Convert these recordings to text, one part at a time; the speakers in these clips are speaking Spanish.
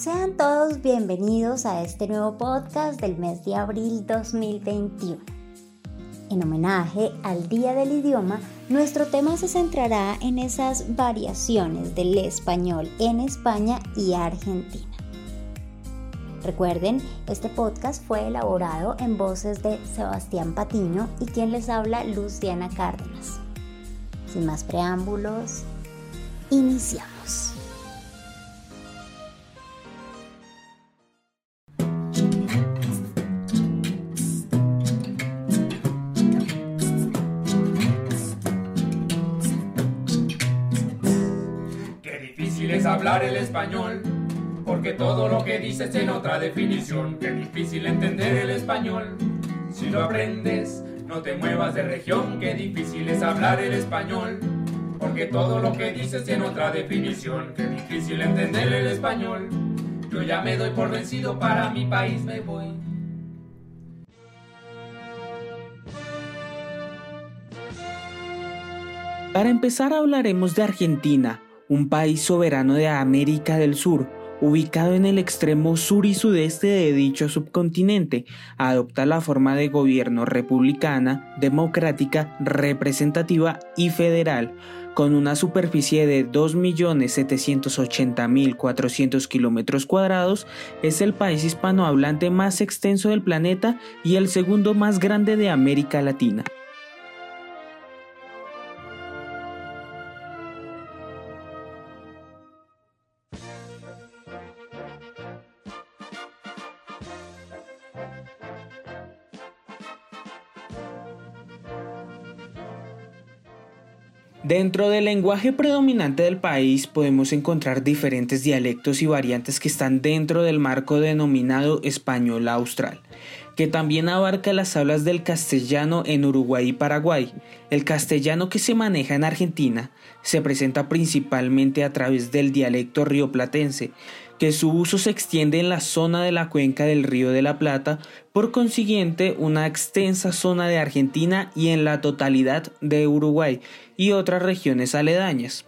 Sean todos bienvenidos a este nuevo podcast del mes de abril 2021. En homenaje al Día del Idioma, nuestro tema se centrará en esas variaciones del español en España y Argentina. Recuerden, este podcast fue elaborado en voces de Sebastián Patiño y quien les habla Luciana Cárdenas. Sin más preámbulos, iniciamos. Hablar el español, porque todo lo que dices en otra definición, qué difícil entender el español. Si lo aprendes, no te muevas de región, qué difícil es hablar el español, porque todo lo que dices en otra definición, qué difícil entender el español. Yo ya me doy por vencido, para mi país me voy. Para empezar hablaremos de Argentina, un país soberano de América del Sur, ubicado en el extremo sur y sudeste de dicho subcontinente, adopta la forma de gobierno republicana, democrática, representativa y federal, con una superficie de 2.780.400 kilómetros cuadrados, es el país hispanohablante más extenso del planeta y el segundo más grande de América Latina. Dentro del lenguaje predominante del país podemos encontrar diferentes dialectos y variantes que están dentro del marco denominado español austral, que también abarca las hablas del castellano en Uruguay y Paraguay. El castellano que se maneja en Argentina se presenta principalmente a través del dialecto rioplatense, que su uso se extiende en la zona de la cuenca del Río de la Plata, por consiguiente una extensa zona de Argentina y en la totalidad de Uruguay y otras regiones aledañas.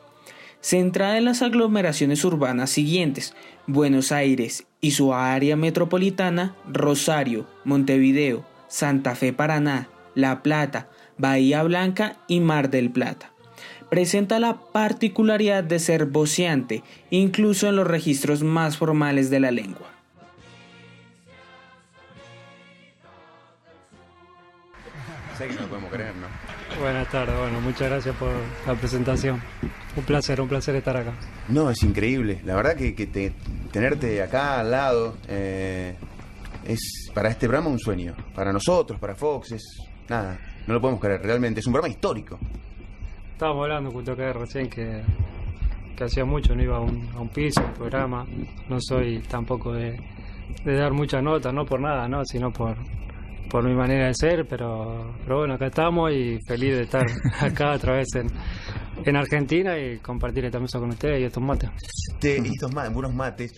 Centrada en las aglomeraciones urbanas siguientes, Buenos Aires y su área metropolitana, Rosario, Montevideo, Santa Fe Paraná, La Plata, Bahía Blanca y Mar del Plata presenta la particularidad de ser voceante, incluso en los registros más formales de la lengua. Sé que no podemos creer, ¿no? Buenas tardes, bueno, muchas gracias por la presentación. Un placer, un placer estar acá. No, es increíble. La verdad que, tenerte acá al lado eh, es para este programa un sueño. Para nosotros, para Fox, es nada, no lo podemos creer, realmente. Es un programa histórico estábamos hablando justo acá recién que, hacía mucho, no iba a un, piso, un programa. No soy tampoco de, dar muchas notas, no por nada, ¿no? sino por, por mi manera de ser, pero, pero bueno, acá estamos y feliz de estar acá otra vez en, en Argentina y compartir esta mesa con ustedes y estos mates. Este, estos mates, buenos mates.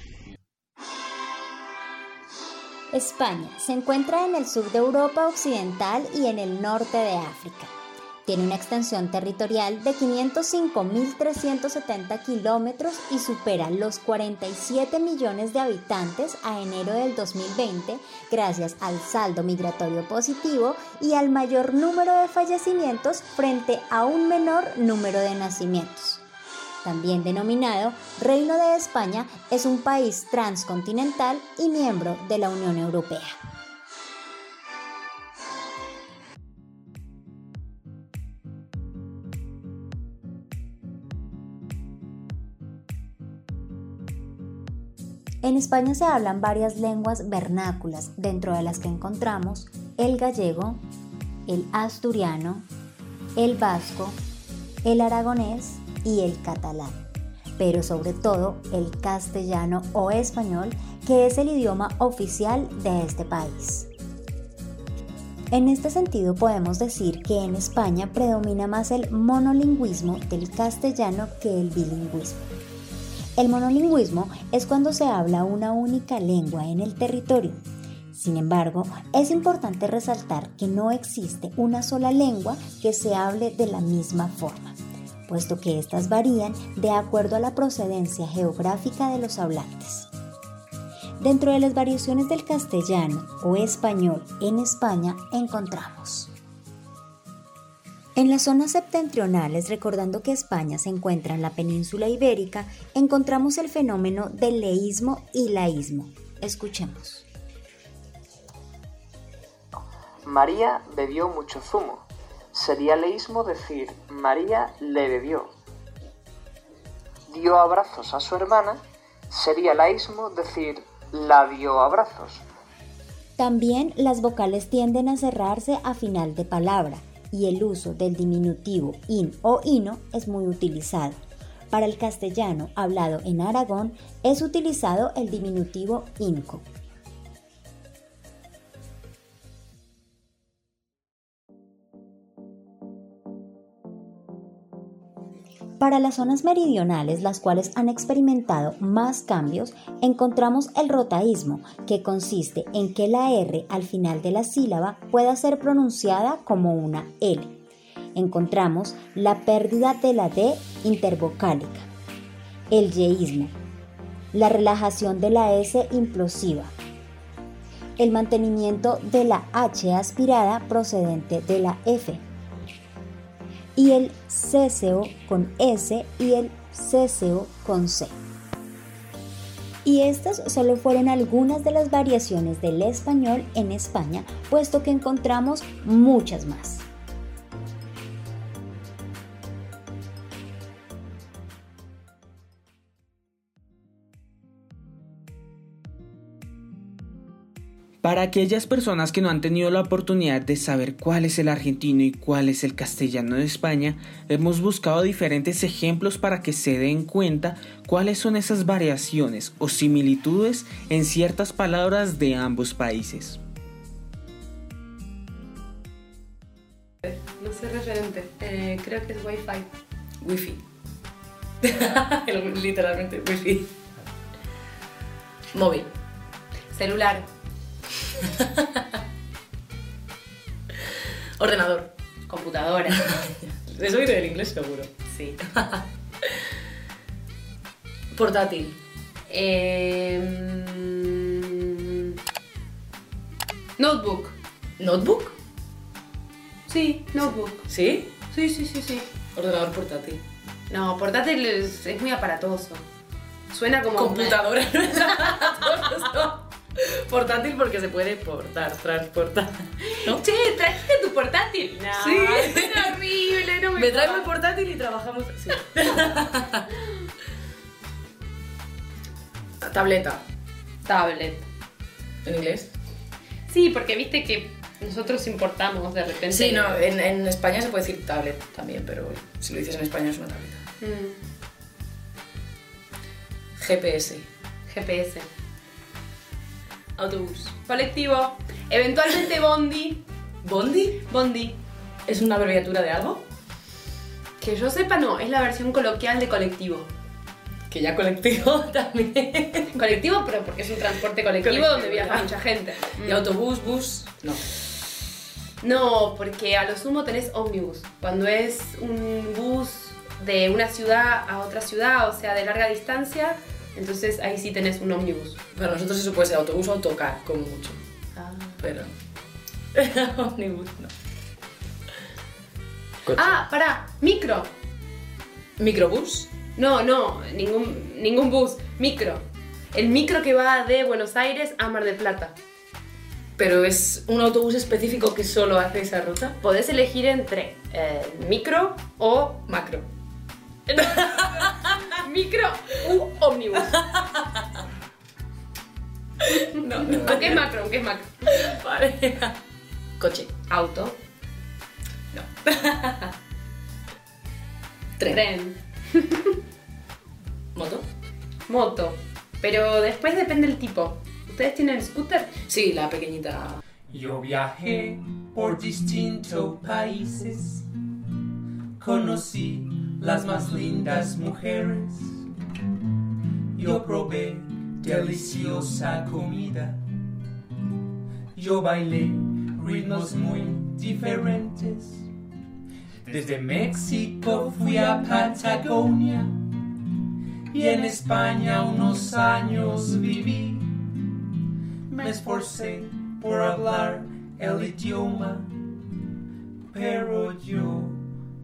España se encuentra en el sur de Europa Occidental y en el norte de África. Tiene una extensión territorial de 505.370 kilómetros y supera los 47 millones de habitantes a enero del 2020 gracias al saldo migratorio positivo y al mayor número de fallecimientos frente a un menor número de nacimientos. También denominado Reino de España, es un país transcontinental y miembro de la Unión Europea. En España se hablan varias lenguas vernáculas, dentro de las que encontramos el gallego, el asturiano, el vasco, el aragonés, y el catalán, pero sobre todo el castellano o español, que es el idioma oficial de este país. En este sentido podemos decir que en España predomina más el monolingüismo del castellano que el bilingüismo. El monolingüismo es cuando se habla una única lengua en el territorio. Sin embargo, es importante resaltar que no existe una sola lengua que se hable de la misma forma, puesto que éstas varían de acuerdo a la procedencia geográfica de los hablantes. Dentro de las variaciones del castellano o español en España encontramos en las zonas septentrionales, recordando que España se encuentra en la península ibérica, encontramos el fenómeno del leísmo y laísmo. Escuchemos. María bebió mucho zumo. Sería leísmo decir María le bebió. Dio abrazos a su hermana. Sería laísmo decir la dio abrazos. También las vocales tienden a cerrarse a final de palabra y el uso del diminutivo in o ino es muy utilizado. Para el castellano hablado en Aragón es utilizado el diminutivo inco. Para las zonas meridionales, las cuales han experimentado más cambios, encontramos el rotaísmo, que consiste en que la R al final de la sílaba pueda ser pronunciada como una L. Encontramos la pérdida de la D intervocálica, el yeísmo, la relajación de la S implosiva, el mantenimiento de la H aspirada procedente de la F, y el céseo con S y el céseo con C. Y estas solo fueron algunas de las variaciones del español en España, puesto que encontramos muchas más. Para aquellas personas que no han tenido la oportunidad de saber cuál es el argentino y cuál es el castellano de España, hemos buscado diferentes ejemplos para que se den cuenta cuáles son esas variaciones o similitudes en ciertas palabras de ambos países. No sé referente, eh, creo que es Wi-Fi. Wi-Fi. Literalmente Wi-Fi. Móvil. Celular. Ordenador. Computadora. Eso viene del inglés seguro. Sí. Portátil. Em, Notebook. ¿Notebook? Sí, notebook. ¿Sí? Sí, sí, sí, sí. Ordenador portátil. No, portátil es, es muy aparatoso. Suena como... Computadora. Portátil porque se puede portar, transportar. ¿no? Che, ¿trajiste tu portátil? No, Sí. es horrible, no me Me traigo el portátil y trabajamos. Sí. Tableta. Tablet. ¿En inglés? Sí, porque viste que nosotros importamos de repente... Sí, no, en, en España se puede decir tablet también, pero si lo dices en español es una tableta. Mm, GPS. GPS. Autobús. Colectivo. Eventualmente Bondi. ¿Bondi? Bondi. ¿Es una abreviatura de algo? Que yo sepa, no, es la versión coloquial de colectivo. Que ya colectivo también. Colectivo, pero porque es un transporte colectivo, Colectivo, donde viaja mucha gente. Y autobús, bus. No. No, porque a lo sumo tenés ómnibus. Cuando es un bus de una ciudad a otra ciudad, o sea, de larga distancia, entonces ahí sí tenés un ómnibus. Para nosotros eso puede ser autobús o autocar, como mucho. Pero. Ómnibus, no. Ah, pará, micro. ¿Microbús? No, no, ningún, ningún bus, micro. El micro que va de Buenos Aires a Mar del Plata. Pero es un autobús específico que solo hace esa ruta. Podés elegir entre eh, micro o Macro. micro u ómnibus. No, no. Aunque es macro, aunque es macro. Vale. Coche. Auto. No. Tren. Tren. ¿Moto? Moto. Pero después depende el tipo. ¿Ustedes tienen scooter? Sí, la pequeñita. Yo viajé por distintos países, conocí las más lindas mujeres, yo probé deliciosa comida, yo bailé ritmos muy diferentes. Desde México fui a Patagonia y en España unos años viví. Me esforcé por hablar el idioma, pero yo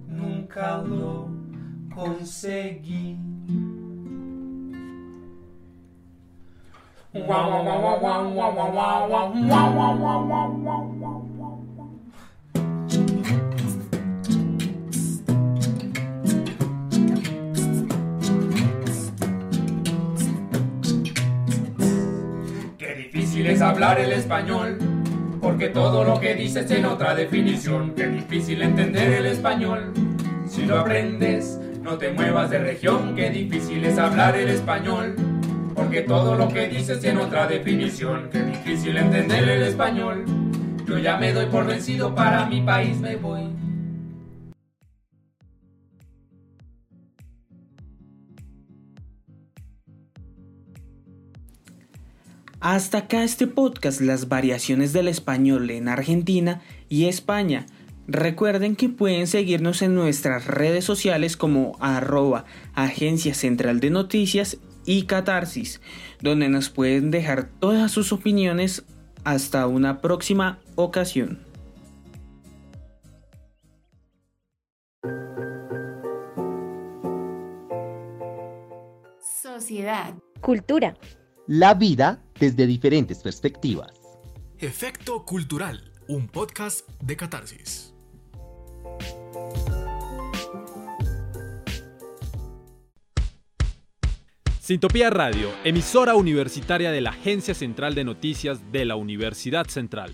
nunca lo conseguí. Qué difícil es hablar el español, porque todo lo que dices tiene otra definición. Qué difícil entender el español, si lo aprendes, no te muevas de región. Qué difícil es hablar el español, porque todo lo que dices tiene otra definición. Qué difícil entender el español, yo ya me doy por vencido, para mi país me voy. Hasta acá este podcast, las variaciones del español en Argentina y España. Recuerden que pueden seguirnos en nuestras redes sociales como arroba Agencia Central de Noticias y Catarsis, donde nos pueden dejar todas sus opiniones hasta una próxima ocasión. Sociedad. Cultura. La vida desde diferentes perspectivas. Efecto Cultural, un podcast de catarsis. Sintopía Radio, emisora universitaria de la Agencia Central de Noticias de la Universidad Central.